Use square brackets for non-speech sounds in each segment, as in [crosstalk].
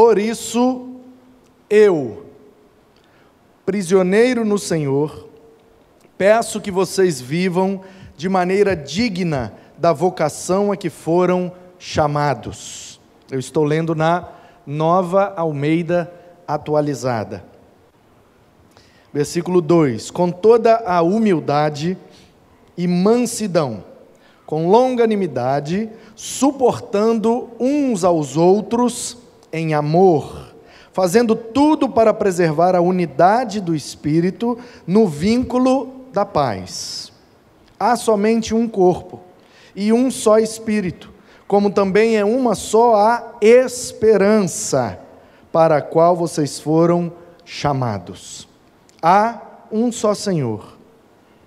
Por isso, eu, prisioneiro no Senhor, peço que vocês vivam de maneira digna da vocação a que foram chamados. Eu estou lendo na Nova Almeida Atualizada. Versículo 2: Com toda a humildade e mansidão, com longanimidade, suportando uns aos outros em amor, fazendo tudo para preservar a unidade do espírito no vínculo da paz. Há somente um corpo e um só espírito, como também é uma só a esperança para a qual vocês foram chamados. Há um só Senhor,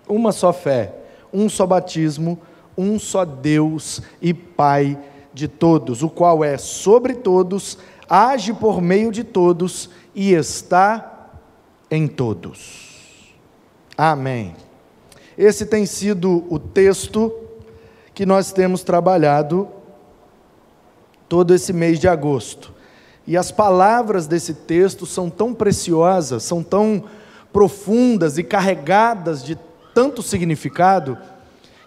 uma só fé, um só batismo, um só Deus e Pai de todos, o qual é sobre todos, age por meio de todos e está em todos. Amém. Esse tem sido o texto que nós temos trabalhado todo esse mês de agosto. E as palavras desse texto são tão preciosas, são tão profundas e carregadas de tanto significado,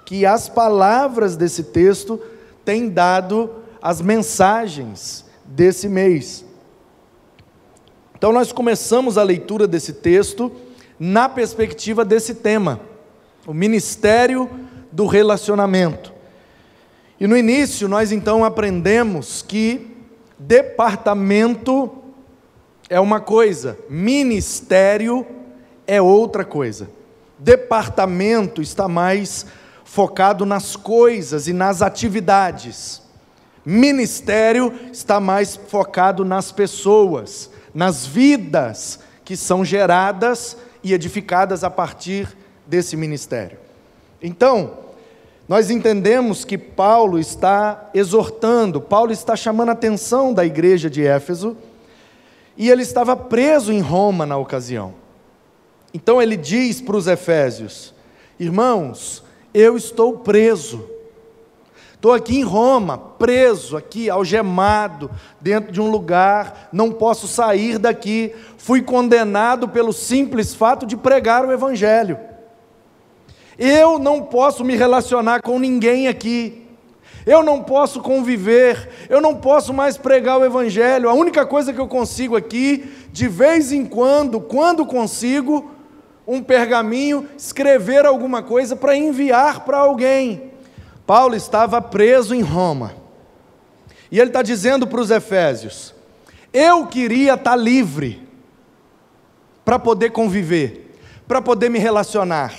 que as palavras desse texto têm dado as mensagens desse mês. Então, nós começamos a leitura desse texto na perspectiva desse tema, o ministério do relacionamento. E no início, nós então aprendemos que departamento é uma coisa, ministério é outra coisa. Departamento está mais focado nas coisas e nas atividades. Ministério está mais focado nas pessoas, nas vidas que são geradas e edificadas a partir desse ministério. Então, nós entendemos que Paulo está exortando, Paulo está chamando a atenção da igreja de Éfeso, e ele estava preso em Roma na ocasião. Então ele diz para os Efésios: Irmãos, eu estou preso. Estou aqui em Roma, preso, aqui, algemado, dentro de um lugar, não posso sair daqui. Fui condenado pelo simples fato de pregar o Evangelho. Eu não posso me relacionar com ninguém aqui. Eu não posso conviver, eu não posso mais pregar o Evangelho. A única coisa que eu consigo aqui, de vez em quando, quando consigo, um pergaminho, escrever alguma coisa para enviar para alguém. Paulo estava preso em Roma. E ele está dizendo para os Efésios: Eu queria estar tá livre para poder conviver, para poder me relacionar.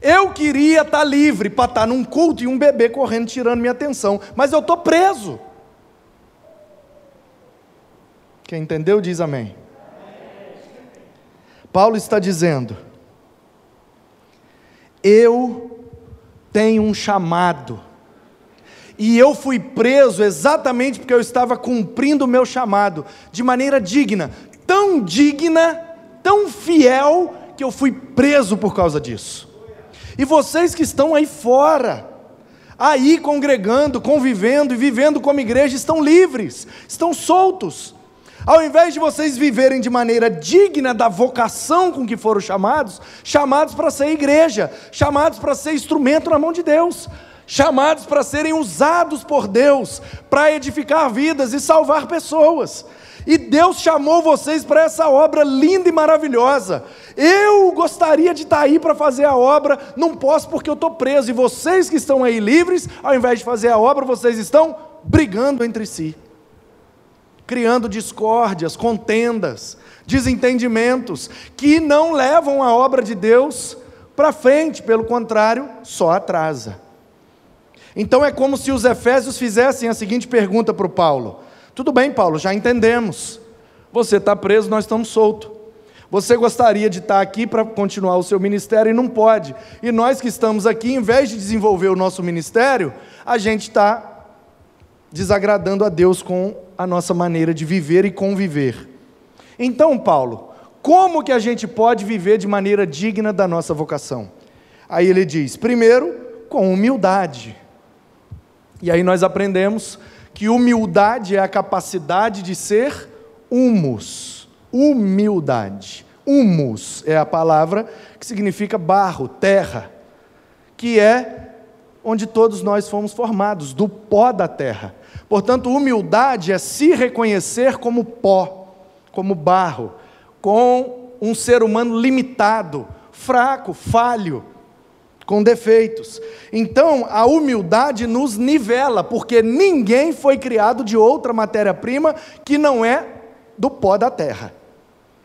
Eu queria estar livre para estar num culto e um bebê correndo tirando minha atenção, mas eu estou preso. Quem entendeu diz amém. Paulo está dizendo: Eu tenho um chamado, e eu fui preso exatamente porque eu estava cumprindo o meu chamado de maneira digna, tão digna, tão fiel, que eu fui preso por causa disso. E vocês que estão aí fora, aí congregando, convivendo e vivendo como igreja, estão livres, estão soltos. Ao invés de vocês viverem de maneira digna da vocação com que foram chamados, chamados para ser igreja, chamados para ser instrumento na mão de Deus, chamados para serem usados por Deus para edificar vidas e salvar pessoas. E Deus chamou vocês para essa obra linda e maravilhosa. Eu gostaria de estar aí para fazer a obra, não posso porque eu estou preso. E vocês que estão aí livres, ao invés de fazer a obra, vocês estão brigando entre si, criando discórdias, contendas, desentendimentos, que não levam a obra de Deus para frente, pelo contrário, só atrasa. Então é como se os Efésios fizessem a seguinte pergunta para o Paulo tudo bem, Paulo, já entendemos. Você está preso, nós estamos soltos. Você gostaria de estar aqui para continuar o seu ministério e não pode. E nós que estamos aqui, em vez de desenvolver o nosso ministério, a gente está desagradando a Deus com a nossa maneira de viver e conviver. Então, Paulo, como que a gente pode viver de maneira digna da nossa vocação? Aí ele diz: primeiro, com humildade. E aí nós aprendemos que humildade é a capacidade de ser humus. Humildade. Humus é a palavra que significa barro, terra, que é onde todos nós fomos formados, do pó da terra. Portanto, humildade é se reconhecer como pó, como barro, com um ser humano limitado, fraco, falho, com defeitos. Então, a humildade nos nivela, porque ninguém foi criado de outra matéria-prima que não é do pó da terra.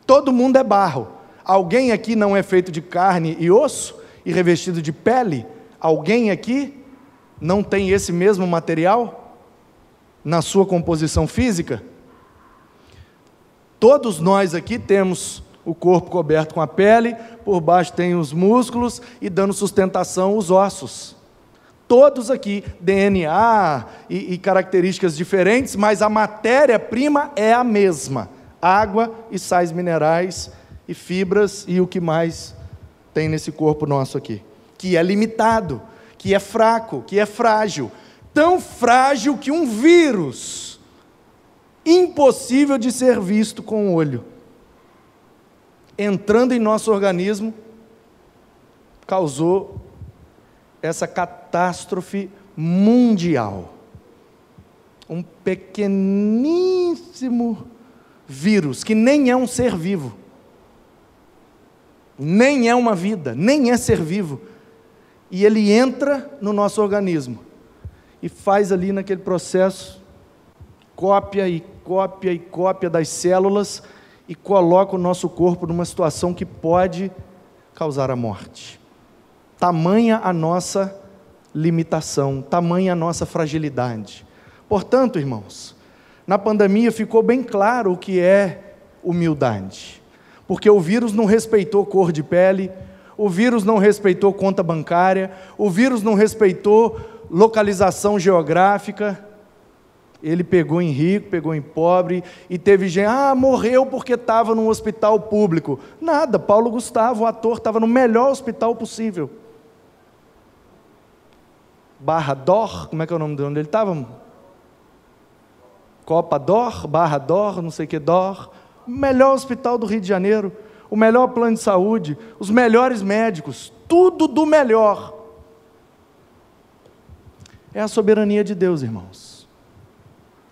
Todo mundo é barro. Alguém aqui não é feito de carne e osso e revestido de pele? Alguém aqui não tem esse mesmo material na sua composição física? Todos nós aqui temos o corpo coberto com a pele, por baixo tem os músculos e dando sustentação os ossos. Todos aqui, DNA e, e características diferentes, mas a matéria-prima é a mesma: água e sais minerais e fibras e o que mais tem nesse corpo nosso aqui, que é limitado que é fraco, que é frágil, tão frágil que um vírus, impossível de ser visto com o olho, entrando em nosso organismo, causou essa catástrofe mundial. Um pequeníssimo vírus, que nem é um ser vivo, nem é uma vida, nem é ser vivo e ele entra no nosso organismo e faz ali naquele processo cópia e cópia e cópia das células e coloca o nosso corpo numa situação que pode causar a morte. Tamanha a nossa limitação, tamanha a nossa fragilidade. Portanto, irmãos, na pandemia ficou bem claro o que é humildade, porque o vírus não respeitou cor de pele, o vírus não respeitou conta bancária, o vírus não respeitou localização geográfica. Ele pegou em rico, pegou em pobre, e teve gente, ah, morreu porque estava num hospital público. Nada, Paulo Gustavo, o ator, estava no melhor hospital possível. Barra Dor, como é que é o nome de onde ele estava? Copa Dor, Barra Dor, não sei o que Dor. Melhor hospital do Rio de Janeiro o melhor plano de saúde, os melhores médicos, tudo do melhor. É a soberania de Deus, irmãos.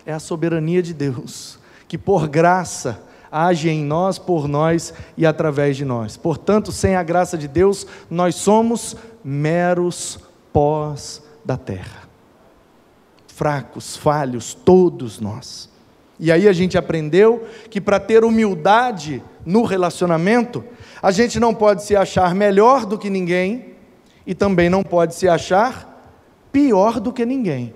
É a soberania de Deus, que por graça age em nós, por nós e através de nós. Portanto, sem a graça de Deus, nós somos meros pós da terra. Fracos, falhos, todos nós. E aí a gente aprendeu que para ter humildade no relacionamento, a gente não pode se achar melhor do que ninguém e também não pode se achar pior do que ninguém.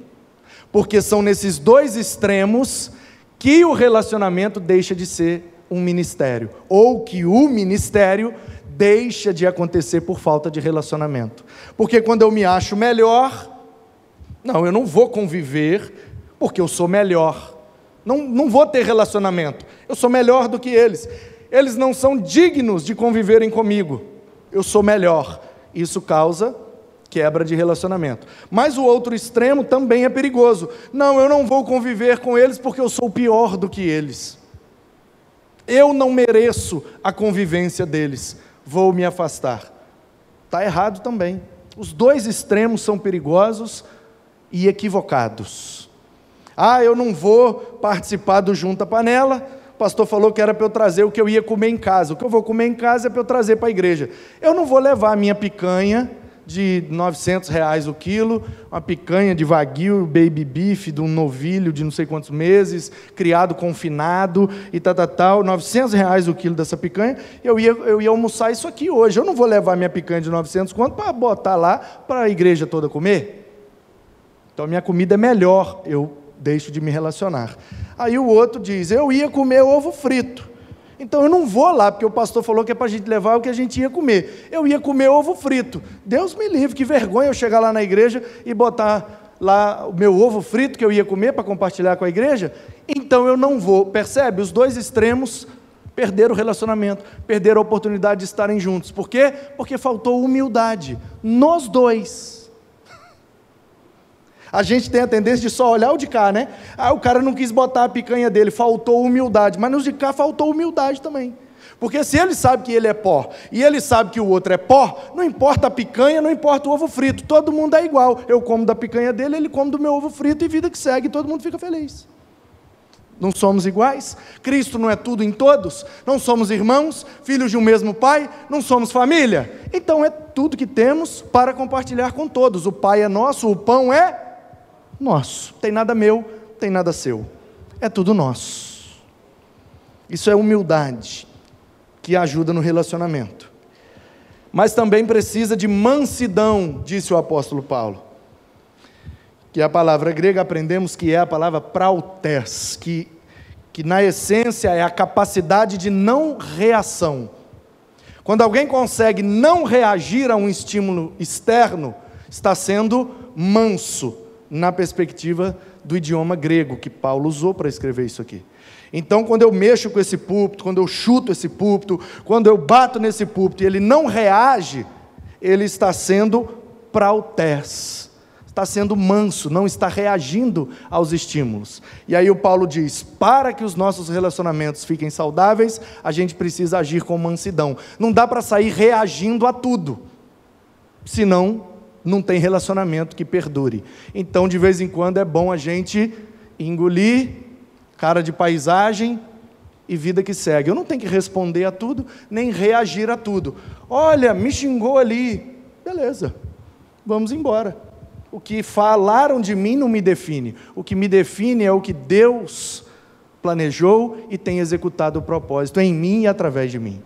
Porque são nesses dois extremos que o relacionamento deixa de ser um ministério, ou que o ministério deixa de acontecer por falta de relacionamento. Porque quando eu me acho melhor, não, eu não vou conviver porque eu sou melhor. Não, não vou ter relacionamento. Eu sou melhor do que eles. Eles não são dignos de conviverem comigo. Eu sou melhor. Isso causa quebra de relacionamento. Mas o outro extremo também é perigoso. Não, eu não vou conviver com eles porque eu sou pior do que eles. Eu não mereço a convivência deles. Vou me afastar. Está errado também. Os dois extremos são perigosos e equivocados. Ah, eu não vou participar do Junta Panela. O pastor falou que era para eu trazer o que eu ia comer em casa. O que eu vou comer em casa é para eu trazer para a igreja. Eu não vou levar a minha picanha de 900 reais o quilo, uma picanha de wagyu, baby beef, de um novilho de não sei quantos meses, criado confinado e tal, tal, tal, 900 reais o quilo dessa picanha, eu ia, eu ia almoçar isso aqui hoje. Eu não vou levar minha picanha de 900 quanto para botar lá para a igreja toda comer. Então, minha comida é melhor, eu deixo de me relacionar. Aí o outro diz: Eu ia comer ovo frito. Então eu não vou lá, porque o pastor falou que é para a gente levar o que a gente ia comer. Eu ia comer ovo frito. Deus me livre, que vergonha eu chegar lá na igreja e botar lá o meu ovo frito que eu ia comer para compartilhar com a igreja. Então eu não vou. Percebe? Os dois extremos perderam o relacionamento, perderam a oportunidade de estarem juntos. Por quê? Porque faltou humildade. Nos dois. A gente tem a tendência de só olhar o de cá, né? Ah, o cara não quis botar a picanha dele, faltou humildade. Mas nos de cá faltou humildade também. Porque se ele sabe que ele é pó e ele sabe que o outro é pó, não importa a picanha, não importa o ovo frito, todo mundo é igual. Eu como da picanha dele, ele come do meu ovo frito e vida que segue, todo mundo fica feliz. Não somos iguais? Cristo não é tudo em todos? Não somos irmãos, filhos de um mesmo pai? Não somos família? Então é tudo que temos para compartilhar com todos. O pai é nosso, o pão é nosso. Tem nada meu, tem nada seu. É tudo nosso. Isso é humildade que ajuda no relacionamento. Mas também precisa de mansidão, disse o apóstolo Paulo. Que a palavra grega aprendemos que é a palavra prautes, que, que na essência é a capacidade de não reação. Quando alguém consegue não reagir a um estímulo externo, está sendo manso, na perspectiva do idioma grego que Paulo usou para escrever isso aqui. Então, quando eu mexo com esse púlpito, quando eu chuto esse púlpito, quando eu bato nesse púlpito e ele não reage, ele está sendo prautes, está sendo manso, não está reagindo aos estímulos. E aí o Paulo diz: para que os nossos relacionamentos fiquem saudáveis, a gente precisa agir com mansidão. Não dá para sair reagindo a tudo, senão não tem relacionamento que perdure. Então, de vez em quando, é bom a gente engolir, cara de paisagem e vida que segue. Eu não tenho que responder a tudo, nem reagir a tudo. Olha, me xingou ali. Beleza, vamos embora. O que falaram de mim não me define. O que me define é o que Deus planejou e tem executado o propósito em mim e através de mim.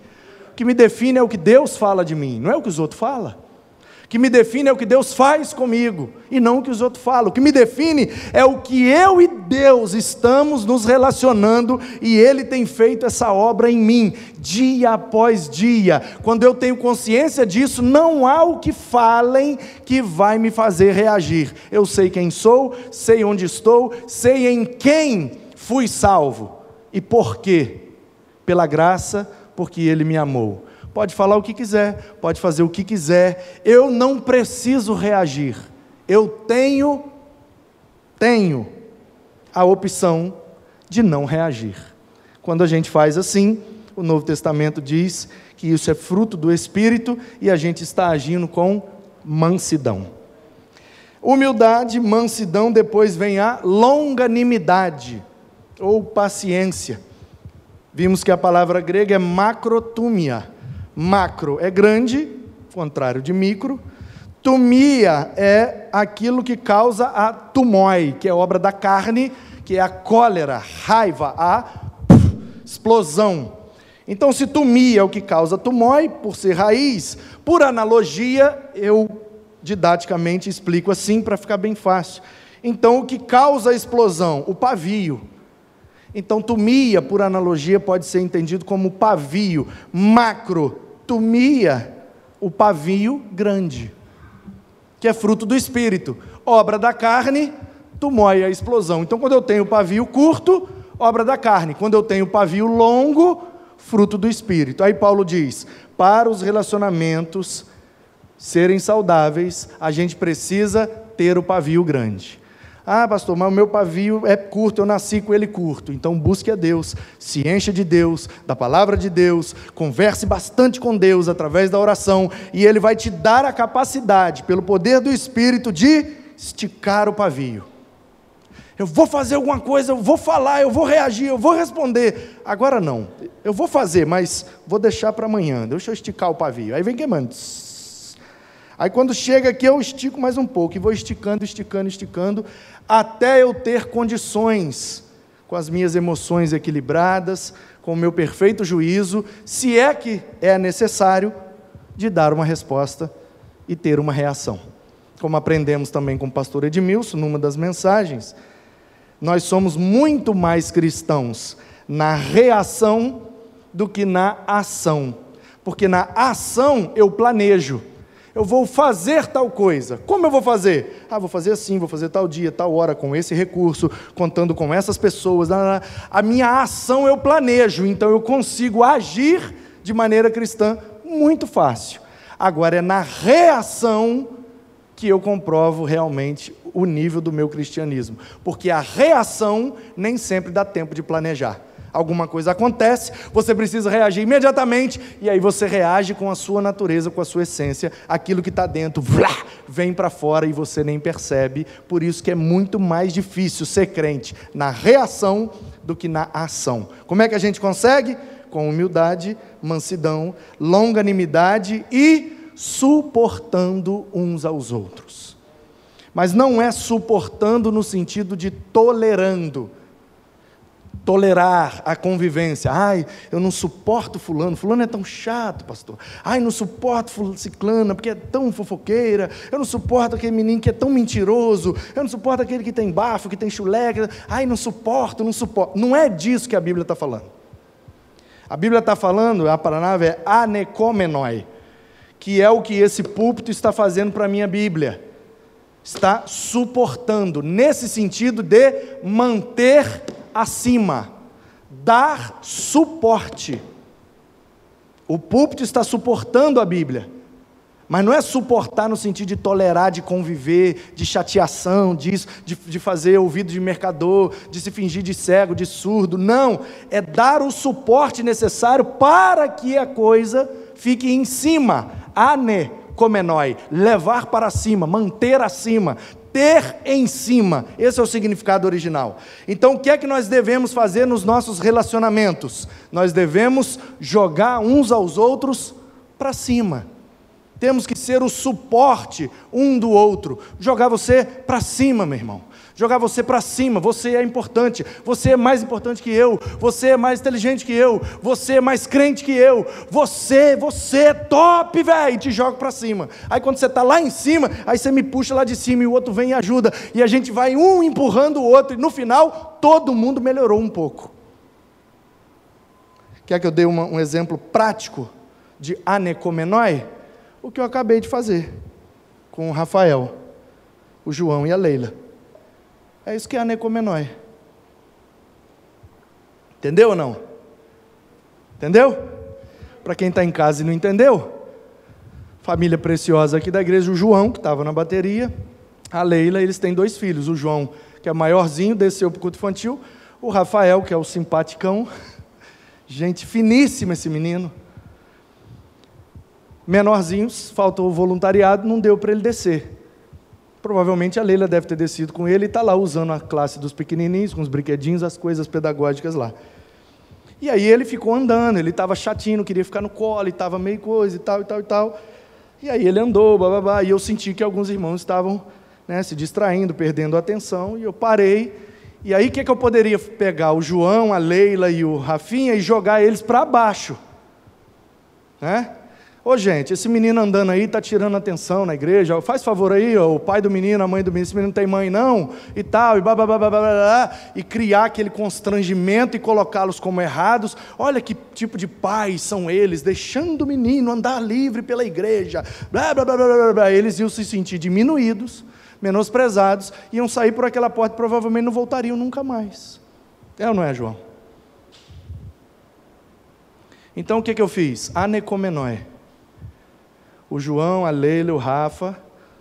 O que me define é o que Deus fala de mim, não é o que os outros falam que me define é o que Deus faz comigo e não o que os outros falam. O que me define é o que eu e Deus estamos nos relacionando e Ele tem feito essa obra em mim, dia após dia. Quando eu tenho consciência disso, não há o que falem que vai me fazer reagir. Eu sei quem sou, sei onde estou, sei em quem fui salvo e por quê. Pela graça, porque Ele me amou pode falar o que quiser, pode fazer o que quiser, eu não preciso reagir. Eu tenho, tenho a opção de não reagir. Quando a gente faz assim, o Novo Testamento diz que isso é fruto do Espírito e a gente está agindo com mansidão. Humildade, mansidão, depois vem a longanimidade ou paciência. Vimos que a palavra grega é macrotumia Macro é grande, contrário de micro. Tumia é aquilo que causa a tumói, que é obra da carne, que é a cólera, raiva, a explosão. Então, se tumia é o que causa tumói, por ser raiz, por analogia, eu didaticamente explico assim para ficar bem fácil. Então, o que causa a explosão? O pavio. Então, tumia, por analogia, pode ser entendido como pavio. Macro, tumia, o pavio grande, que é fruto do espírito. Obra da carne, tumói a explosão. Então, quando eu tenho pavio curto, obra da carne. Quando eu tenho pavio longo, fruto do espírito. Aí Paulo diz: para os relacionamentos serem saudáveis, a gente precisa ter o pavio grande. Ah, pastor, mas o meu pavio é curto, eu nasci com ele curto. Então busque a Deus, se encha de Deus, da palavra de Deus, converse bastante com Deus através da oração, e Ele vai te dar a capacidade, pelo poder do Espírito, de esticar o pavio. Eu vou fazer alguma coisa, eu vou falar, eu vou reagir, eu vou responder. Agora não. Eu vou fazer, mas vou deixar para amanhã. Deixa eu esticar o pavio. Aí vem queimando. Aí quando chega aqui eu estico mais um pouco e vou esticando, esticando, esticando, até eu ter condições, com as minhas emoções equilibradas, com o meu perfeito juízo, se é que é necessário, de dar uma resposta e ter uma reação. Como aprendemos também com o pastor Edmilson, numa das mensagens, nós somos muito mais cristãos na reação do que na ação. Porque na ação eu planejo, eu vou fazer tal coisa. Como eu vou fazer? Ah, vou fazer assim, vou fazer tal dia, tal hora, com esse recurso, contando com essas pessoas. A minha ação eu planejo, então eu consigo agir de maneira cristã muito fácil. Agora é na reação que eu comprovo realmente o nível do meu cristianismo, porque a reação nem sempre dá tempo de planejar. Alguma coisa acontece, você precisa reagir imediatamente, e aí você reage com a sua natureza, com a sua essência, aquilo que está dentro, vlá, vem para fora e você nem percebe. Por isso que é muito mais difícil ser crente na reação do que na ação. Como é que a gente consegue? Com humildade, mansidão, longanimidade e suportando uns aos outros. Mas não é suportando no sentido de tolerando. Tolerar a convivência. Ai, eu não suporto fulano. Fulano é tão chato, pastor. Ai, não suporto ciclana porque é tão fofoqueira. Eu não suporto aquele menino que é tão mentiroso. Eu não suporto aquele que tem bafo, que tem chulé. Ai, não suporto, não suporto. Não é disso que a Bíblia está falando. A Bíblia está falando, a palavra é anecomenoi que é o que esse púlpito está fazendo para a minha Bíblia. Está suportando, nesse sentido de manter acima, dar suporte. O púlpito está suportando a Bíblia, mas não é suportar no sentido de tolerar, de conviver, de chateação, disso, de, de fazer ouvido de mercador, de se fingir de cego, de surdo. Não, é dar o suporte necessário para que a coisa fique em cima, ane comenoi, levar para cima, manter acima, ter em cima. Esse é o significado original. Então, o que é que nós devemos fazer nos nossos relacionamentos? Nós devemos jogar uns aos outros para cima. Temos que ser o suporte um do outro. Jogar você para cima, meu irmão jogar você para cima. Você é importante, você é mais importante que eu, você é mais inteligente que eu, você é mais crente que eu, você, você é top, velho, te joga para cima. Aí quando você está lá em cima, aí você me puxa lá de cima e o outro vem e ajuda, e a gente vai um empurrando o outro, e no final todo mundo melhorou um pouco. Quer que eu dê uma, um exemplo prático de anecomenói? O que eu acabei de fazer com o Rafael, o João e a Leila. É isso que é a necomenói. Entendeu ou não? Entendeu? Para quem está em casa e não entendeu, família preciosa aqui da igreja, o João, que estava na bateria, a Leila, eles têm dois filhos. O João, que é maiorzinho, desceu para o culto infantil. O Rafael, que é o simpaticão. [laughs] Gente finíssima esse menino. Menorzinhos, faltou o voluntariado, não deu para ele descer. Provavelmente a Leila deve ter descido com ele e está lá usando a classe dos pequenininhos, com os brinquedinhos, as coisas pedagógicas lá. E aí ele ficou andando, ele estava chatinho, queria ficar no colo, estava meio coisa e tal, e tal, e tal. E aí ele andou, bababá, e eu senti que alguns irmãos estavam né, se distraindo, perdendo a atenção, e eu parei. E aí o que, que eu poderia pegar? O João, a Leila e o Rafinha e jogar eles para baixo. Né? Ô gente, esse menino andando aí está tirando atenção na igreja. Faz favor aí, ó, o pai do menino, a mãe do menino, esse menino tem mãe não, e tal, e blá, blá, blá, blá, blá, blá e criar aquele constrangimento e colocá-los como errados. Olha que tipo de pais são eles, deixando o menino andar livre pela igreja. Blá, blá, blá, blá, blá, blá. Eles iam se sentir diminuídos, menosprezados, iam sair por aquela porta e provavelmente não voltariam nunca mais. É ou não é, João? Então o que, que eu fiz? Anecomenói o João, a Leila, o Rafa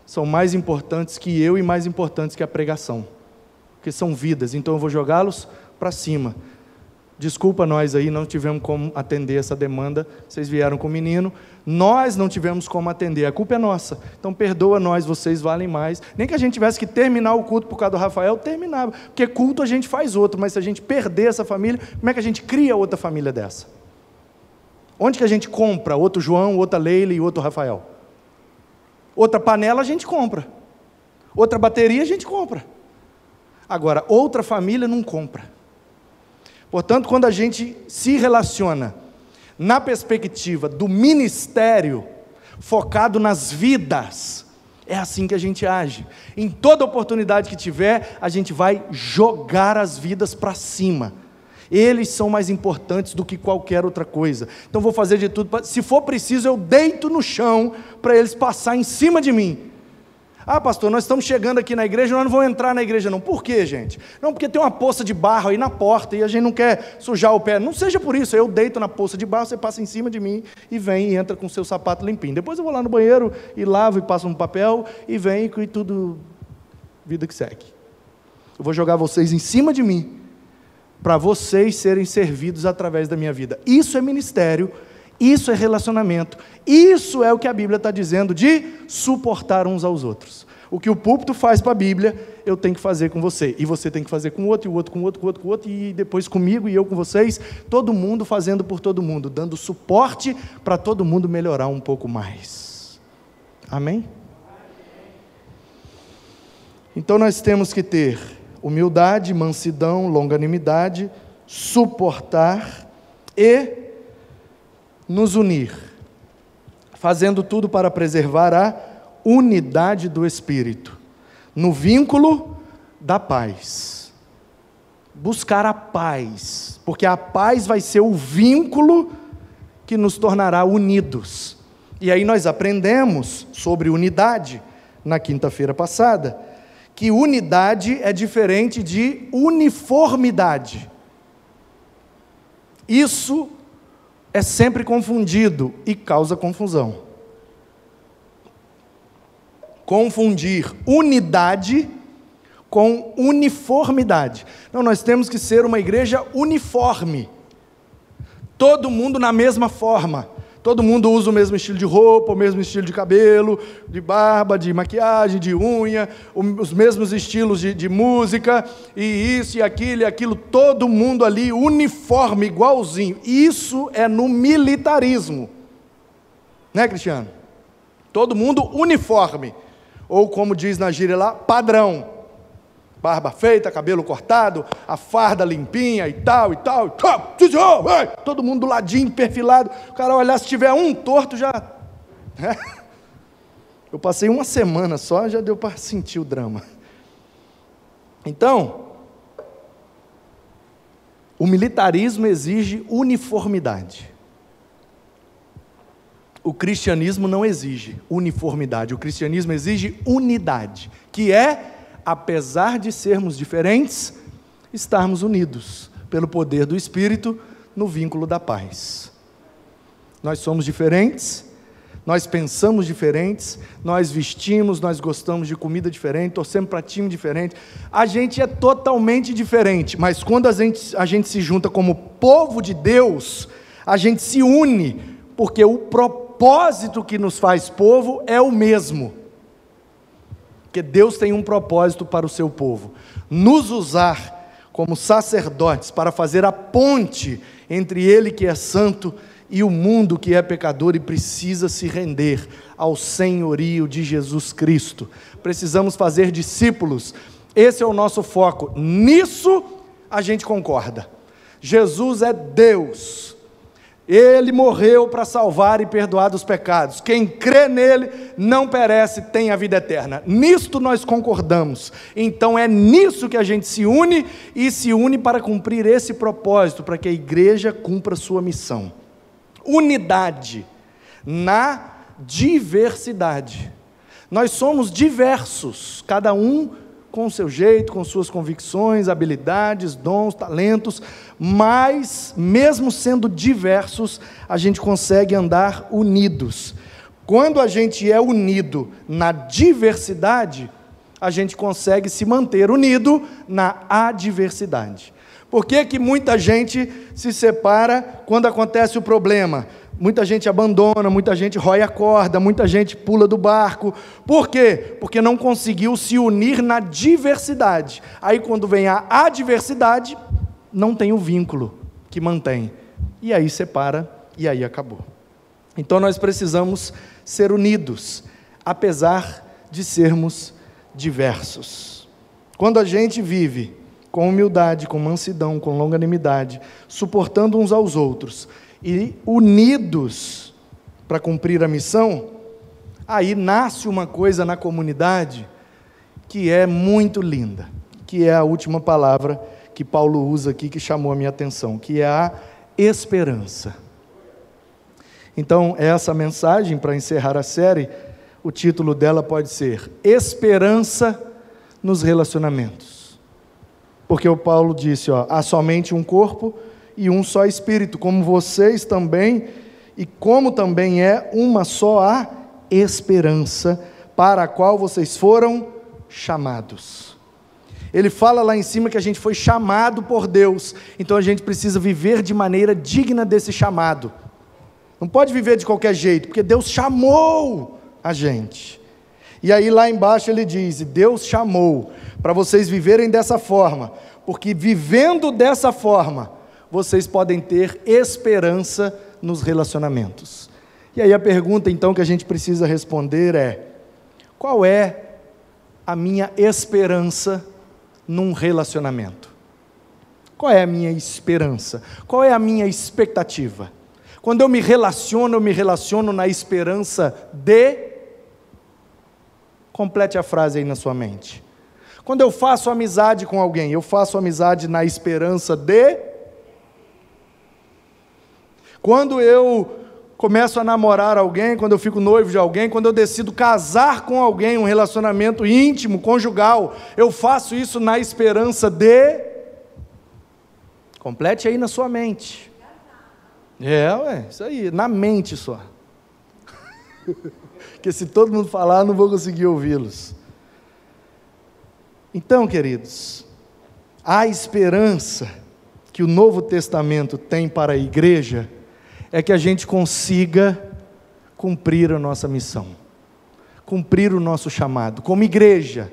são mais importantes que eu e mais importantes que a pregação, porque são vidas, então eu vou jogá-los para cima. Desculpa nós aí, não tivemos como atender essa demanda, vocês vieram com o menino, nós não tivemos como atender, a culpa é nossa, então perdoa nós, vocês valem mais. Nem que a gente tivesse que terminar o culto por causa do Rafael, terminava, porque culto a gente faz outro, mas se a gente perder essa família, como é que a gente cria outra família dessa? Onde que a gente compra outro João, outra Leila e outro Rafael? Outra panela a gente compra. Outra bateria a gente compra. Agora, outra família não compra. Portanto, quando a gente se relaciona na perspectiva do ministério, focado nas vidas, é assim que a gente age. Em toda oportunidade que tiver, a gente vai jogar as vidas para cima. Eles são mais importantes do que qualquer outra coisa. Então vou fazer de tudo. Pra, se for preciso, eu deito no chão para eles passar em cima de mim. Ah, pastor, nós estamos chegando aqui na igreja, nós não vamos entrar na igreja, não. Por quê, gente? Não, porque tem uma poça de barro aí na porta e a gente não quer sujar o pé. Não seja por isso, eu deito na poça de barro, você passa em cima de mim e vem e entra com seu sapato limpinho. Depois eu vou lá no banheiro e lavo e passo um papel e vem e tudo vida que segue. Eu vou jogar vocês em cima de mim, para vocês serem servidos através da minha vida. Isso é ministério, isso é relacionamento, isso é o que a Bíblia está dizendo de suportar uns aos outros. O que o púlpito faz para a Bíblia, eu tenho que fazer com você. E você tem que fazer com o outro, e o outro com o outro, com o outro, com o outro, e depois comigo e eu com vocês. Todo mundo fazendo por todo mundo, dando suporte para todo mundo melhorar um pouco mais. Amém? Então nós temos que ter humildade, mansidão, longanimidade, suportar e nos unir, fazendo tudo para preservar a unidade do Espírito, no vínculo da paz. Buscar a paz, porque a paz vai ser o vínculo que nos tornará unidos. E aí nós aprendemos sobre unidade na quinta-feira passada, que unidade é diferente de uniformidade. Isso é sempre confundido e causa confusão confundir unidade com uniformidade. Não, nós temos que ser uma igreja uniforme. Todo mundo na mesma forma. Todo mundo usa o mesmo estilo de roupa, o mesmo estilo de cabelo, de barba, de maquiagem, de unha, os mesmos estilos de, de música, e isso e aquilo e aquilo, todo mundo ali uniforme, igualzinho. Isso é no militarismo. Né, Cristiano? Todo mundo uniforme ou como diz na gíria lá, padrão. Barba feita, cabelo cortado, a farda limpinha e tal e tal. Todo mundo do ladinho, perfilado. O cara olhar, se tiver um torto, já. Né? Eu passei uma semana só, já deu para sentir o drama. Então, o militarismo exige uniformidade. O cristianismo não exige uniformidade, o cristianismo exige unidade, que é, apesar de sermos diferentes, estarmos unidos pelo poder do Espírito no vínculo da paz. Nós somos diferentes, nós pensamos diferentes, nós vestimos, nós gostamos de comida diferente, torcemos para time diferente. A gente é totalmente diferente, mas quando a gente, a gente se junta como povo de Deus, a gente se une, porque o propósito propósito que nos faz povo é o mesmo. Porque Deus tem um propósito para o seu povo: nos usar como sacerdotes para fazer a ponte entre Ele que é santo e o mundo que é pecador e precisa se render ao senhorio de Jesus Cristo. Precisamos fazer discípulos, esse é o nosso foco. Nisso a gente concorda. Jesus é Deus ele morreu para salvar e perdoar dos pecados. Quem crê nele não perece, tem a vida eterna. Nisto nós concordamos. Então é nisso que a gente se une e se une para cumprir esse propósito, para que a igreja cumpra sua missão. Unidade na diversidade. Nós somos diversos, cada um com seu jeito, com suas convicções, habilidades, dons, talentos, mas, mesmo sendo diversos, a gente consegue andar unidos. Quando a gente é unido na diversidade, a gente consegue se manter unido na adversidade. Por que, que muita gente se separa quando acontece o problema? Muita gente abandona, muita gente rói a corda, muita gente pula do barco. Por quê? Porque não conseguiu se unir na diversidade. Aí, quando vem a adversidade, não tem o vínculo que mantém. E aí separa, e aí acabou. Então, nós precisamos ser unidos, apesar de sermos diversos. Quando a gente vive com humildade, com mansidão, com longanimidade, suportando uns aos outros, e unidos para cumprir a missão, aí nasce uma coisa na comunidade que é muito linda, que é a última palavra que Paulo usa aqui que chamou a minha atenção, que é a esperança. Então, essa mensagem para encerrar a série, o título dela pode ser Esperança nos relacionamentos. Porque o Paulo disse, ó, há somente um corpo, e um só Espírito, como vocês também, e como também é uma só a esperança para a qual vocês foram chamados. Ele fala lá em cima que a gente foi chamado por Deus, então a gente precisa viver de maneira digna desse chamado. Não pode viver de qualquer jeito, porque Deus chamou a gente. E aí lá embaixo ele diz: Deus chamou para vocês viverem dessa forma, porque vivendo dessa forma, vocês podem ter esperança nos relacionamentos. E aí a pergunta então que a gente precisa responder é: qual é a minha esperança num relacionamento? Qual é a minha esperança? Qual é a minha expectativa? Quando eu me relaciono, eu me relaciono na esperança de. Complete a frase aí na sua mente. Quando eu faço amizade com alguém, eu faço amizade na esperança de. Quando eu começo a namorar alguém, quando eu fico noivo de alguém, quando eu decido casar com alguém, um relacionamento íntimo, conjugal, eu faço isso na esperança de. Complete aí na sua mente. É, ué, isso aí, na mente só. [laughs] Porque se todo mundo falar, não vou conseguir ouvi-los. Então, queridos, a esperança que o Novo Testamento tem para a igreja é que a gente consiga cumprir a nossa missão, cumprir o nosso chamado, como igreja.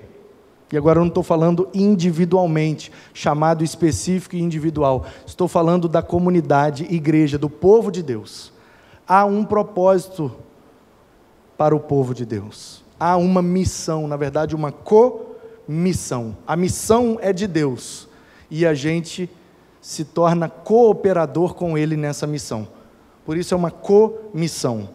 E agora eu não estou falando individualmente, chamado específico e individual. Estou falando da comunidade, igreja, do povo de Deus. Há um propósito para o povo de Deus. Há uma missão, na verdade, uma comissão. A missão é de Deus e a gente se torna cooperador com Ele nessa missão. Por isso é uma comissão.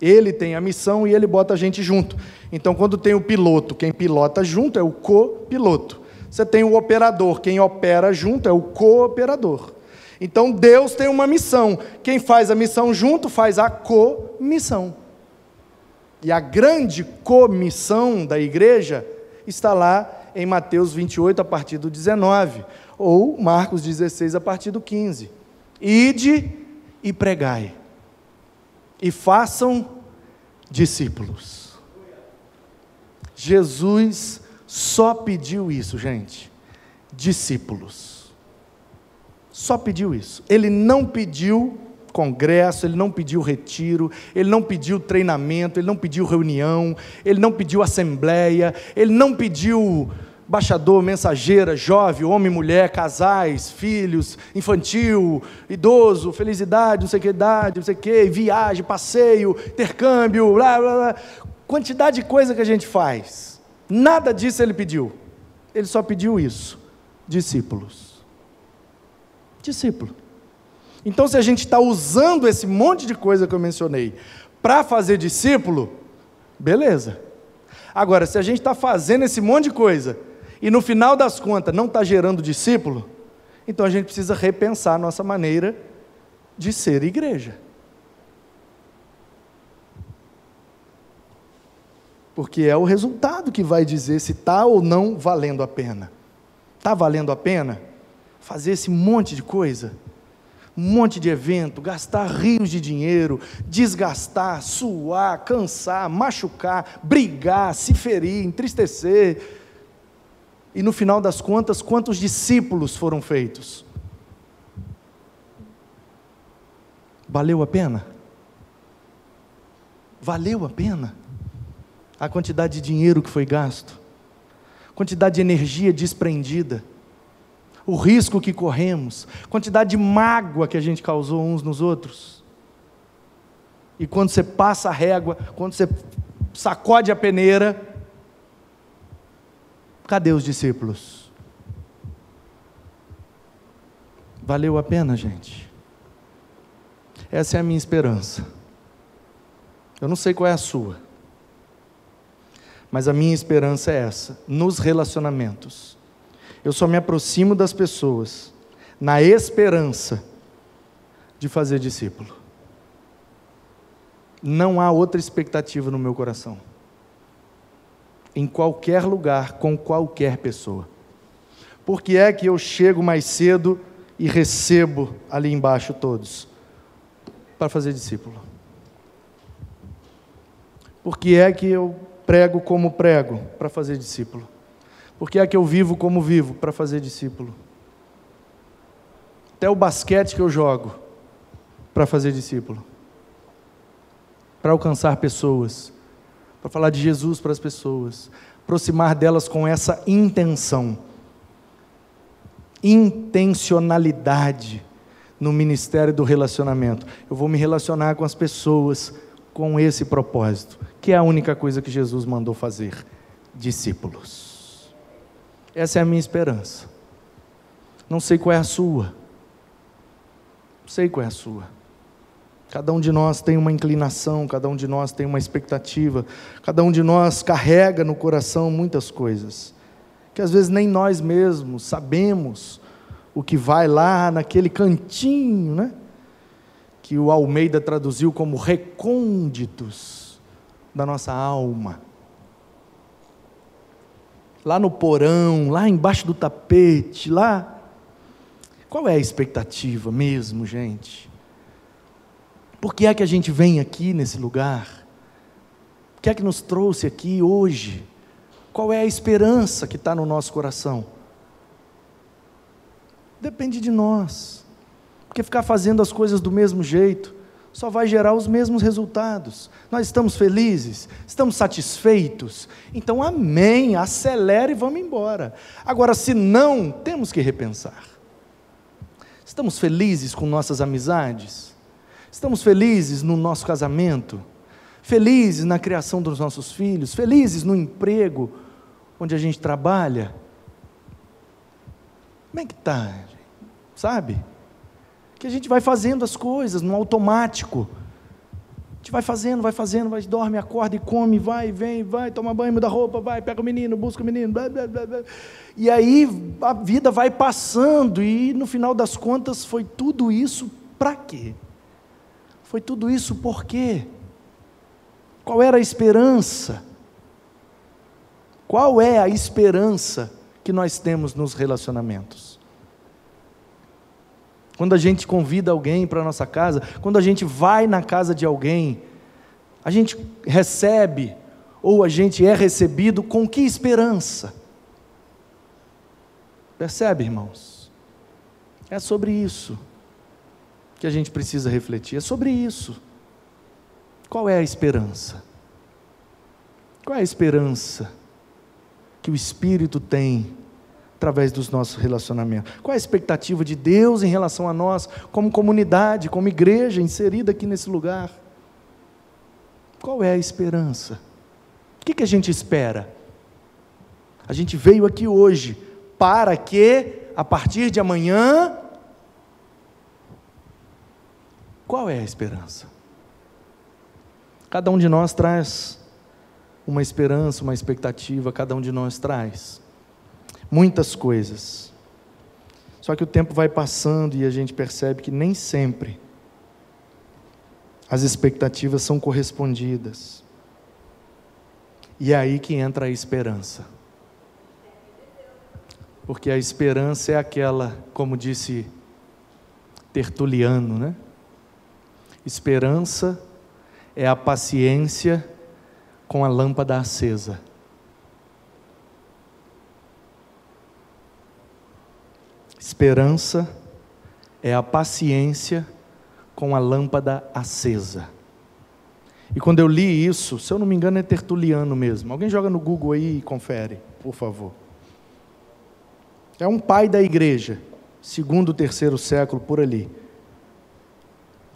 Ele tem a missão e ele bota a gente junto. Então, quando tem o piloto, quem pilota junto é o copiloto. Você tem o operador, quem opera junto é o cooperador. Então, Deus tem uma missão. Quem faz a missão junto faz a comissão. E a grande comissão da igreja está lá em Mateus 28, a partir do 19, ou Marcos 16, a partir do 15. Ide e pregai e façam discípulos. Jesus só pediu isso, gente. Discípulos. Só pediu isso. Ele não pediu congresso, ele não pediu retiro, ele não pediu treinamento, ele não pediu reunião, ele não pediu assembleia, ele não pediu embaixador, mensageira, jovem, homem, mulher, casais, filhos, infantil, idoso, felicidade, não sei que idade, não sei que, viagem, passeio, intercâmbio, blá, blá, blá. Quantidade de coisa que a gente faz. Nada disso ele pediu. Ele só pediu isso: discípulos. Discípulo. Então, se a gente está usando esse monte de coisa que eu mencionei para fazer discípulo, beleza. Agora, se a gente está fazendo esse monte de coisa e no final das contas não está gerando discípulo, então a gente precisa repensar a nossa maneira de ser igreja. Porque é o resultado que vai dizer se está ou não valendo a pena. Está valendo a pena fazer esse monte de coisa? Um monte de evento, gastar rios de dinheiro, desgastar, suar, cansar, machucar, brigar, se ferir, entristecer, e no final das contas, quantos discípulos foram feitos? Valeu a pena? Valeu a pena? A quantidade de dinheiro que foi gasto, quantidade de energia desprendida, o risco que corremos, quantidade de mágoa que a gente causou uns nos outros. E quando você passa a régua, quando você sacode a peneira, Cadê os discípulos? Valeu a pena, gente? Essa é a minha esperança. Eu não sei qual é a sua, mas a minha esperança é essa: nos relacionamentos. Eu só me aproximo das pessoas na esperança de fazer discípulo. Não há outra expectativa no meu coração em qualquer lugar, com qualquer pessoa. Por que é que eu chego mais cedo e recebo ali embaixo todos? Para fazer discípulo. Por que é que eu prego como prego? Para fazer discípulo. Por que é que eu vivo como vivo? Para fazer discípulo. Até o basquete que eu jogo, para fazer discípulo. Para alcançar pessoas. Para falar de Jesus para as pessoas. Aproximar delas com essa intenção. Intencionalidade no ministério do relacionamento. Eu vou me relacionar com as pessoas com esse propósito, que é a única coisa que Jesus mandou fazer: discípulos. Essa é a minha esperança. Não sei qual é a sua. Não sei qual é a sua. Cada um de nós tem uma inclinação, cada um de nós tem uma expectativa, cada um de nós carrega no coração muitas coisas, que às vezes nem nós mesmos sabemos o que vai lá naquele cantinho, né? Que o Almeida traduziu como recônditos da nossa alma. Lá no porão, lá embaixo do tapete, lá. Qual é a expectativa mesmo, gente? Por que é que a gente vem aqui nesse lugar? O que é que nos trouxe aqui hoje? Qual é a esperança que está no nosso coração? Depende de nós. Porque ficar fazendo as coisas do mesmo jeito só vai gerar os mesmos resultados. Nós estamos felizes, estamos satisfeitos. Então, amém, acelere e vamos embora. Agora, se não, temos que repensar. Estamos felizes com nossas amizades? Estamos felizes no nosso casamento? Felizes na criação dos nossos filhos? Felizes no emprego onde a gente trabalha? Como é que está? Sabe? Que a gente vai fazendo as coisas no automático. A gente vai fazendo, vai fazendo, vai, dorme, acorda e come, vai, vem, vai, toma banho, muda roupa, vai, pega o menino, busca o menino, blá, blá, blá, blá. E aí a vida vai passando e no final das contas foi tudo isso para quê? Foi tudo isso por quê? Qual era a esperança? Qual é a esperança que nós temos nos relacionamentos. Quando a gente convida alguém para a nossa casa, quando a gente vai na casa de alguém, a gente recebe ou a gente é recebido com que esperança? Percebe, irmãos? É sobre isso que a gente precisa refletir, é sobre isso. Qual é a esperança? Qual é a esperança que o Espírito tem através dos nossos relacionamentos? Qual é a expectativa de Deus em relação a nós, como comunidade, como igreja inserida aqui nesse lugar? Qual é a esperança? O que, que a gente espera? A gente veio aqui hoje para que, a partir de amanhã, qual é a esperança? Cada um de nós traz uma esperança, uma expectativa, cada um de nós traz. Muitas coisas. Só que o tempo vai passando e a gente percebe que nem sempre as expectativas são correspondidas. E é aí que entra a esperança. Porque a esperança é aquela, como disse Tertuliano, né? Esperança é a paciência com a lâmpada acesa. Esperança é a paciência com a lâmpada acesa. E quando eu li isso, se eu não me engano é Tertuliano mesmo. Alguém joga no Google aí e confere, por favor. É um pai da igreja, segundo, terceiro século, por ali.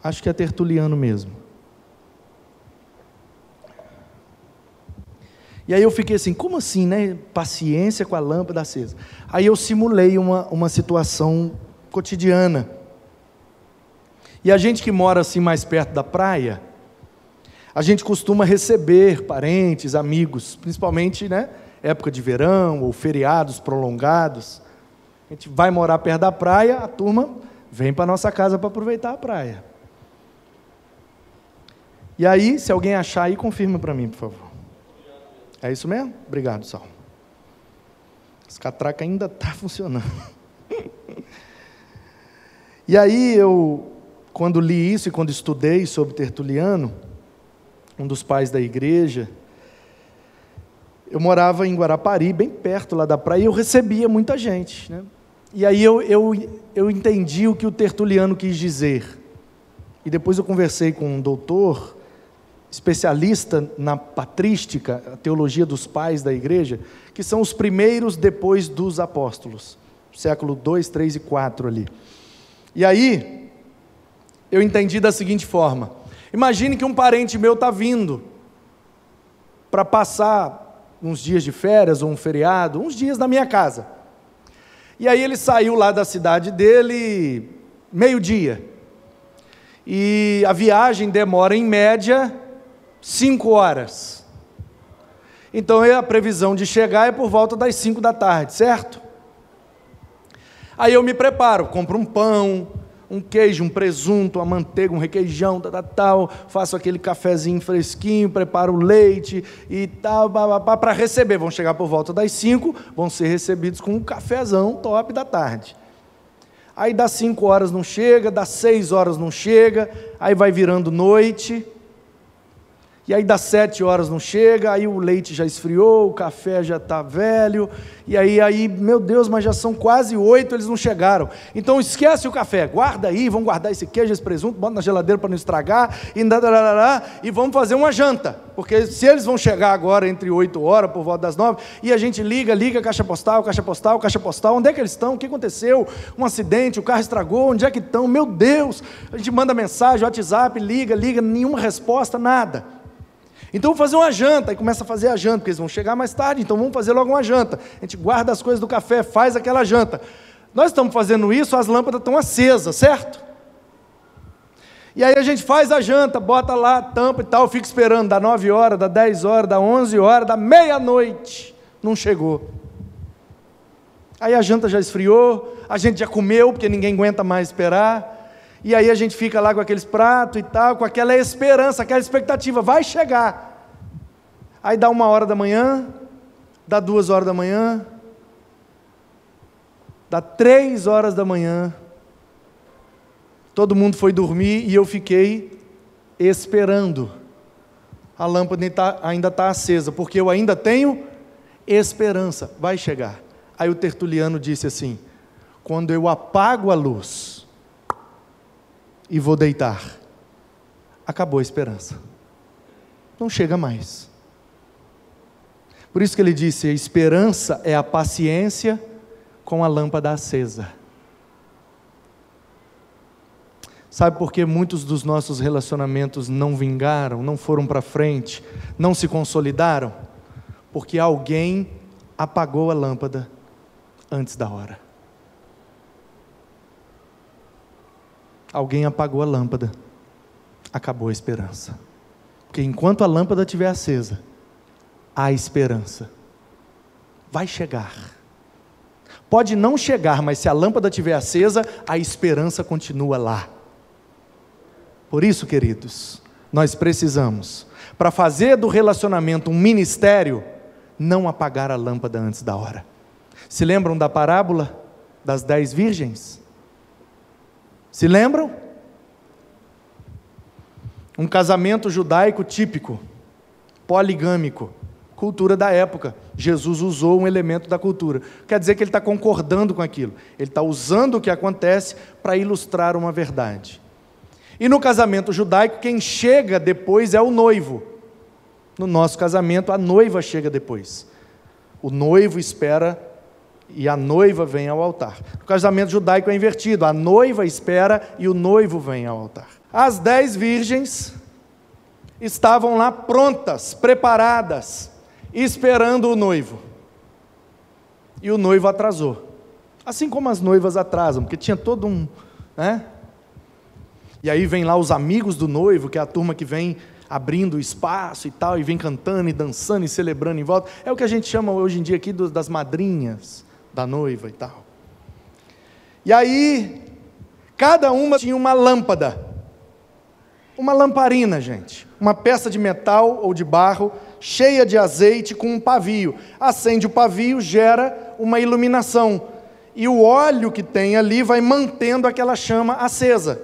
Acho que é Tertuliano mesmo. E aí eu fiquei assim, como assim, né? Paciência com a lâmpada acesa. Aí eu simulei uma, uma situação cotidiana. E a gente que mora assim mais perto da praia, a gente costuma receber parentes, amigos, principalmente, né? Época de verão ou feriados prolongados. A gente vai morar perto da praia, a turma vem para nossa casa para aproveitar a praia. E aí, se alguém achar aí, confirma para mim, por favor. É isso mesmo? Obrigado, Sal. Esse catraca ainda está [laughs] funcionando. e aí eu, quando li isso e quando estudei sobre Tertuliano, um dos pais da igreja, eu morava em Guarapari, bem perto lá da praia, e eu recebia muita gente. Né? E aí eu, eu, eu entendi o que o Tertuliano quis dizer. E depois eu conversei com um doutor, especialista na patrística, a teologia dos pais da igreja, que são os primeiros depois dos apóstolos, século 2, 3 e 4 ali. E aí, eu entendi da seguinte forma: imagine que um parente meu está vindo para passar uns dias de férias ou um feriado, uns dias na minha casa. E aí ele saiu lá da cidade dele meio-dia. E a viagem demora em média cinco horas. Então a previsão de chegar é por volta das cinco da tarde, certo? Aí eu me preparo, compro um pão, um queijo, um presunto, uma manteiga, um requeijão, tal, tal, tal, faço aquele cafezinho fresquinho, preparo o leite e tal, para receber. Vão chegar por volta das cinco, vão ser recebidos com um cafezão top da tarde. Aí das cinco horas não chega, das seis horas não chega, aí vai virando noite, e aí das sete horas não chega, aí o leite já esfriou, o café já está velho, e aí, aí, meu Deus, mas já são quase oito, eles não chegaram. Então esquece o café, guarda aí, vamos guardar esse queijo, esse presunto, bota na geladeira para não estragar, e, e vamos fazer uma janta. Porque se eles vão chegar agora entre oito horas, por volta das nove, e a gente liga, liga, caixa postal, caixa postal, caixa postal, onde é que eles estão? O que aconteceu? Um acidente, o carro estragou, onde é que estão? Meu Deus! A gente manda mensagem, WhatsApp, liga, liga, nenhuma resposta, nada. Então vamos fazer uma janta, e começa a fazer a janta, porque eles vão chegar mais tarde, então vamos fazer logo uma janta. A gente guarda as coisas do café, faz aquela janta. Nós estamos fazendo isso, as lâmpadas estão acesas, certo? E aí a gente faz a janta, bota lá, tampa e tal, fica esperando, da 9 horas, da 10 horas, da 11 horas, da meia-noite, não chegou. Aí a janta já esfriou, a gente já comeu, porque ninguém aguenta mais esperar. E aí a gente fica lá com aqueles pratos e tal, com aquela esperança, aquela expectativa, vai chegar. Aí dá uma hora da manhã, dá duas horas da manhã, dá três horas da manhã, todo mundo foi dormir e eu fiquei esperando. A lâmpada ainda está tá acesa, porque eu ainda tenho esperança, vai chegar. Aí o tertuliano disse assim: quando eu apago a luz, e vou deitar. Acabou a esperança. Não chega mais. Por isso que ele disse: a esperança é a paciência com a lâmpada acesa. Sabe por que muitos dos nossos relacionamentos não vingaram, não foram para frente, não se consolidaram? Porque alguém apagou a lâmpada antes da hora. Alguém apagou a lâmpada, acabou a esperança. Porque enquanto a lâmpada estiver acesa, há esperança. Vai chegar. Pode não chegar, mas se a lâmpada estiver acesa, a esperança continua lá. Por isso, queridos, nós precisamos, para fazer do relacionamento um ministério, não apagar a lâmpada antes da hora. Se lembram da parábola das dez virgens? Se lembram? Um casamento judaico típico, poligâmico, cultura da época. Jesus usou um elemento da cultura. Quer dizer que ele está concordando com aquilo. Ele está usando o que acontece para ilustrar uma verdade. E no casamento judaico, quem chega depois é o noivo. No nosso casamento, a noiva chega depois. O noivo espera e a noiva vem ao altar. No casamento judaico é invertido: a noiva espera e o noivo vem ao altar. As dez virgens estavam lá prontas, preparadas, esperando o noivo. E o noivo atrasou. Assim como as noivas atrasam, porque tinha todo um. Né? E aí vem lá os amigos do noivo, que é a turma que vem abrindo espaço e tal, e vem cantando e dançando e celebrando em volta. É o que a gente chama hoje em dia aqui das madrinhas da noiva e tal. E aí, cada uma tinha uma lâmpada, uma lamparina, gente, uma peça de metal ou de barro, cheia de azeite com um pavio. Acende o pavio, gera uma iluminação. E o óleo que tem ali vai mantendo aquela chama acesa.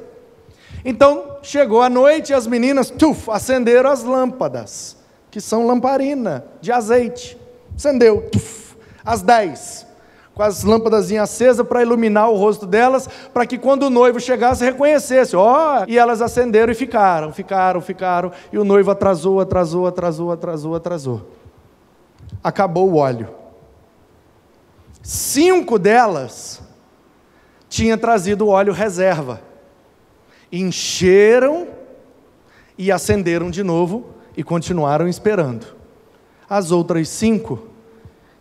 Então, chegou a noite e as meninas, tuf, acenderam as lâmpadas, que são lamparina de azeite. acendeu. Tuf, às dez, com as lâmpadas acesas para iluminar o rosto delas, para que quando o noivo chegasse reconhecesse. Ó, oh! e elas acenderam e ficaram, ficaram, ficaram. E o noivo atrasou, atrasou, atrasou, atrasou, atrasou. Acabou o óleo. Cinco delas tinha trazido óleo reserva. Encheram e acenderam de novo e continuaram esperando. As outras cinco,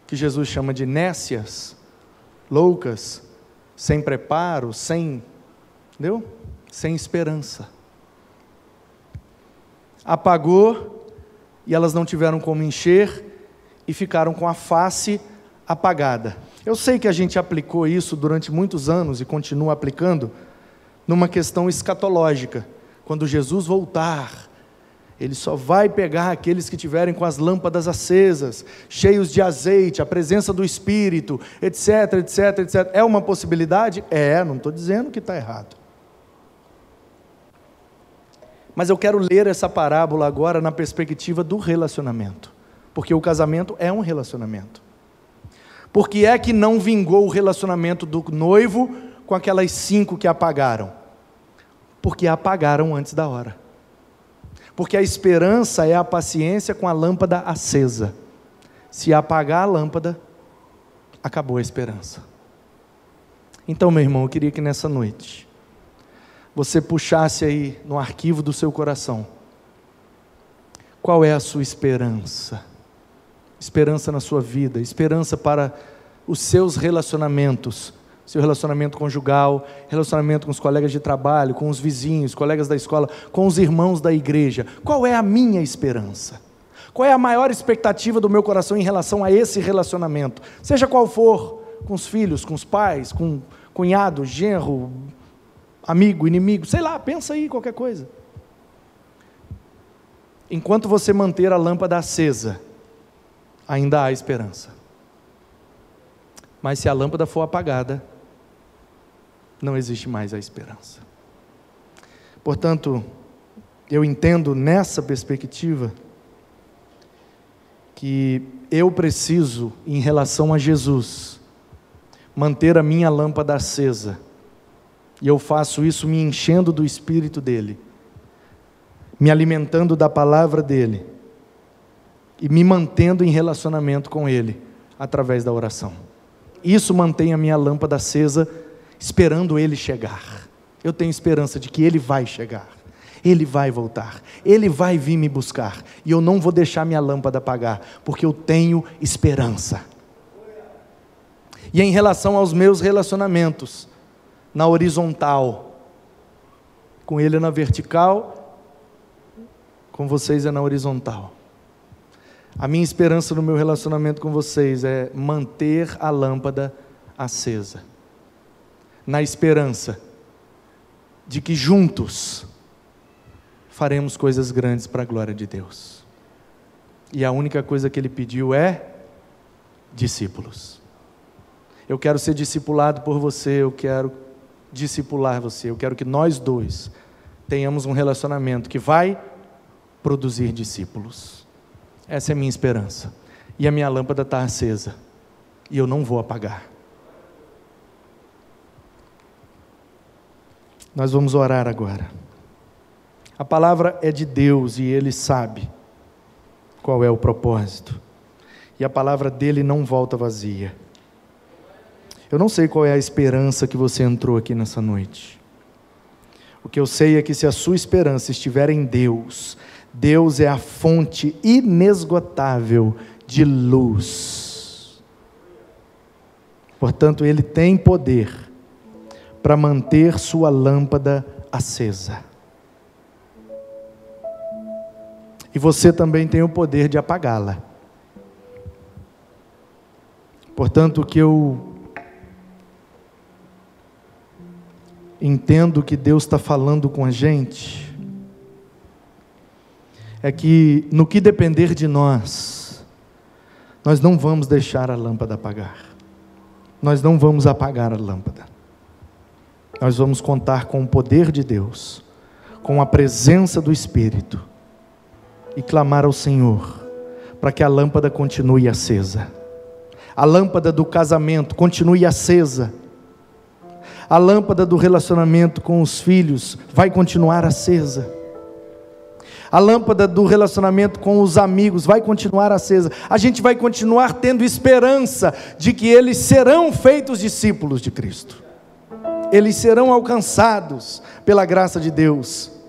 que Jesus chama de nécias, loucas, sem preparo, sem, entendeu? Sem esperança. Apagou e elas não tiveram como encher e ficaram com a face apagada. Eu sei que a gente aplicou isso durante muitos anos e continua aplicando numa questão escatológica. Quando Jesus voltar, ele só vai pegar aqueles que tiverem com as lâmpadas acesas, cheios de azeite, a presença do Espírito, etc, etc, etc. É uma possibilidade? É, não estou dizendo que está errado. Mas eu quero ler essa parábola agora na perspectiva do relacionamento, porque o casamento é um relacionamento. Por que é que não vingou o relacionamento do noivo com aquelas cinco que apagaram? Porque apagaram antes da hora. Porque a esperança é a paciência com a lâmpada acesa. Se apagar a lâmpada, acabou a esperança. Então, meu irmão, eu queria que nessa noite você puxasse aí no arquivo do seu coração qual é a sua esperança? Esperança na sua vida, esperança para os seus relacionamentos, seu relacionamento conjugal, relacionamento com os colegas de trabalho, com os vizinhos, colegas da escola, com os irmãos da igreja. Qual é a minha esperança? Qual é a maior expectativa do meu coração em relação a esse relacionamento? Seja qual for, com os filhos, com os pais, com cunhado, genro, amigo, inimigo, sei lá, pensa aí qualquer coisa. Enquanto você manter a lâmpada acesa, ainda há esperança. Mas se a lâmpada for apagada, não existe mais a esperança. Portanto, eu entendo nessa perspectiva que eu preciso, em relação a Jesus, manter a minha lâmpada acesa, e eu faço isso me enchendo do Espírito dele, me alimentando da palavra dele, e me mantendo em relacionamento com ele, através da oração. Isso mantém a minha lâmpada acesa esperando ele chegar. Eu tenho esperança de que ele vai chegar. Ele vai voltar, ele vai vir me buscar, e eu não vou deixar minha lâmpada apagar, porque eu tenho esperança. E em relação aos meus relacionamentos, na horizontal, com ele na vertical, com vocês é na horizontal. A minha esperança no meu relacionamento com vocês é manter a lâmpada acesa na esperança de que juntos faremos coisas grandes para a glória de Deus. E a única coisa que ele pediu é discípulos. Eu quero ser discipulado por você, eu quero discipular você, eu quero que nós dois tenhamos um relacionamento que vai produzir discípulos. Essa é a minha esperança. E a minha lâmpada está acesa. E eu não vou apagar. Nós vamos orar agora. A palavra é de Deus e Ele sabe qual é o propósito. E a palavra dele não volta vazia. Eu não sei qual é a esperança que você entrou aqui nessa noite. O que eu sei é que se a sua esperança estiver em Deus, Deus é a fonte inesgotável de luz. Portanto, Ele tem poder para manter sua lâmpada acesa. E você também tem o poder de apagá-la. Portanto, o que eu entendo que Deus está falando com a gente é que, no que depender de nós, nós não vamos deixar a lâmpada apagar. Nós não vamos apagar a lâmpada nós vamos contar com o poder de Deus, com a presença do Espírito e clamar ao Senhor para que a lâmpada continue acesa. A lâmpada do casamento continue acesa. A lâmpada do relacionamento com os filhos vai continuar acesa. A lâmpada do relacionamento com os amigos vai continuar acesa. A gente vai continuar tendo esperança de que eles serão feitos discípulos de Cristo. Eles serão alcançados pela graça de Deus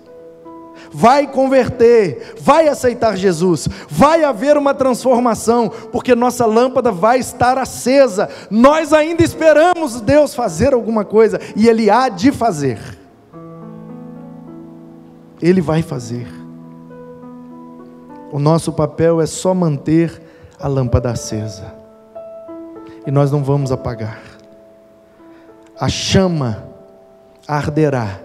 vai converter, vai aceitar Jesus, vai haver uma transformação, porque nossa lâmpada vai estar acesa. Nós ainda esperamos Deus fazer alguma coisa e Ele há de fazer. Ele vai fazer. O nosso papel é só manter a lâmpada acesa. E nós não vamos apagar. A chama arderá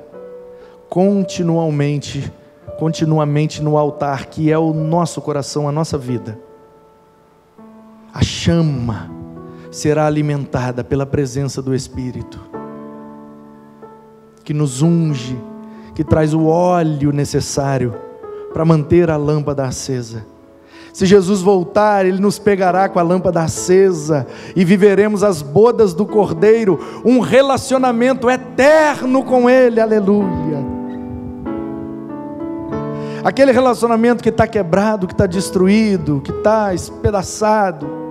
continuamente continuamente no altar, que é o nosso coração, a nossa vida. A chama será alimentada pela presença do Espírito, que nos unge, que traz o óleo necessário para manter a lâmpada acesa. Se Jesus voltar, Ele nos pegará com a lâmpada acesa e viveremos as bodas do Cordeiro, um relacionamento eterno com Ele, aleluia. Aquele relacionamento que está quebrado, que está destruído, que está espedaçado,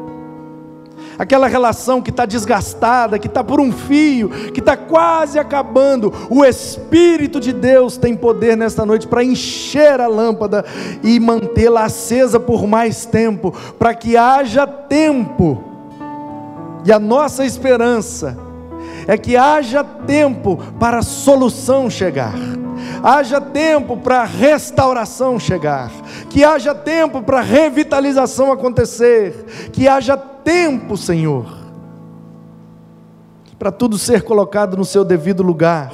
aquela relação que está desgastada, que está por um fio, que está quase acabando. O Espírito de Deus tem poder nesta noite para encher a lâmpada e mantê-la acesa por mais tempo, para que haja tempo. E a nossa esperança é que haja tempo para a solução chegar haja tempo para restauração chegar, que haja tempo para revitalização acontecer, que haja tempo, Senhor, para tudo ser colocado no seu devido lugar.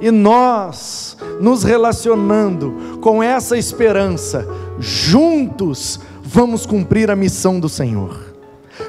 E nós, nos relacionando com essa esperança, juntos vamos cumprir a missão do Senhor.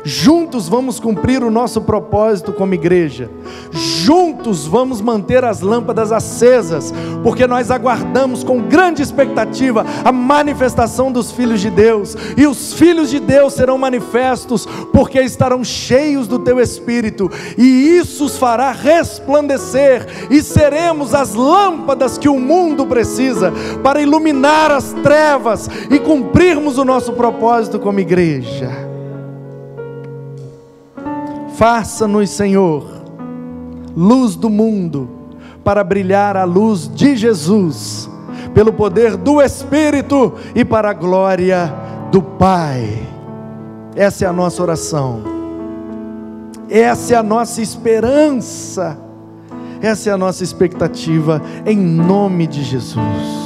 Juntos vamos cumprir o nosso propósito como igreja. Juntos vamos manter as lâmpadas acesas, porque nós aguardamos com grande expectativa a manifestação dos filhos de Deus. E os filhos de Deus serão manifestos, porque estarão cheios do teu espírito, e isso os fará resplandecer, e seremos as lâmpadas que o mundo precisa para iluminar as trevas e cumprirmos o nosso propósito como igreja. Faça-nos, Senhor, luz do mundo, para brilhar a luz de Jesus, pelo poder do Espírito e para a glória do Pai. Essa é a nossa oração, essa é a nossa esperança, essa é a nossa expectativa, em nome de Jesus.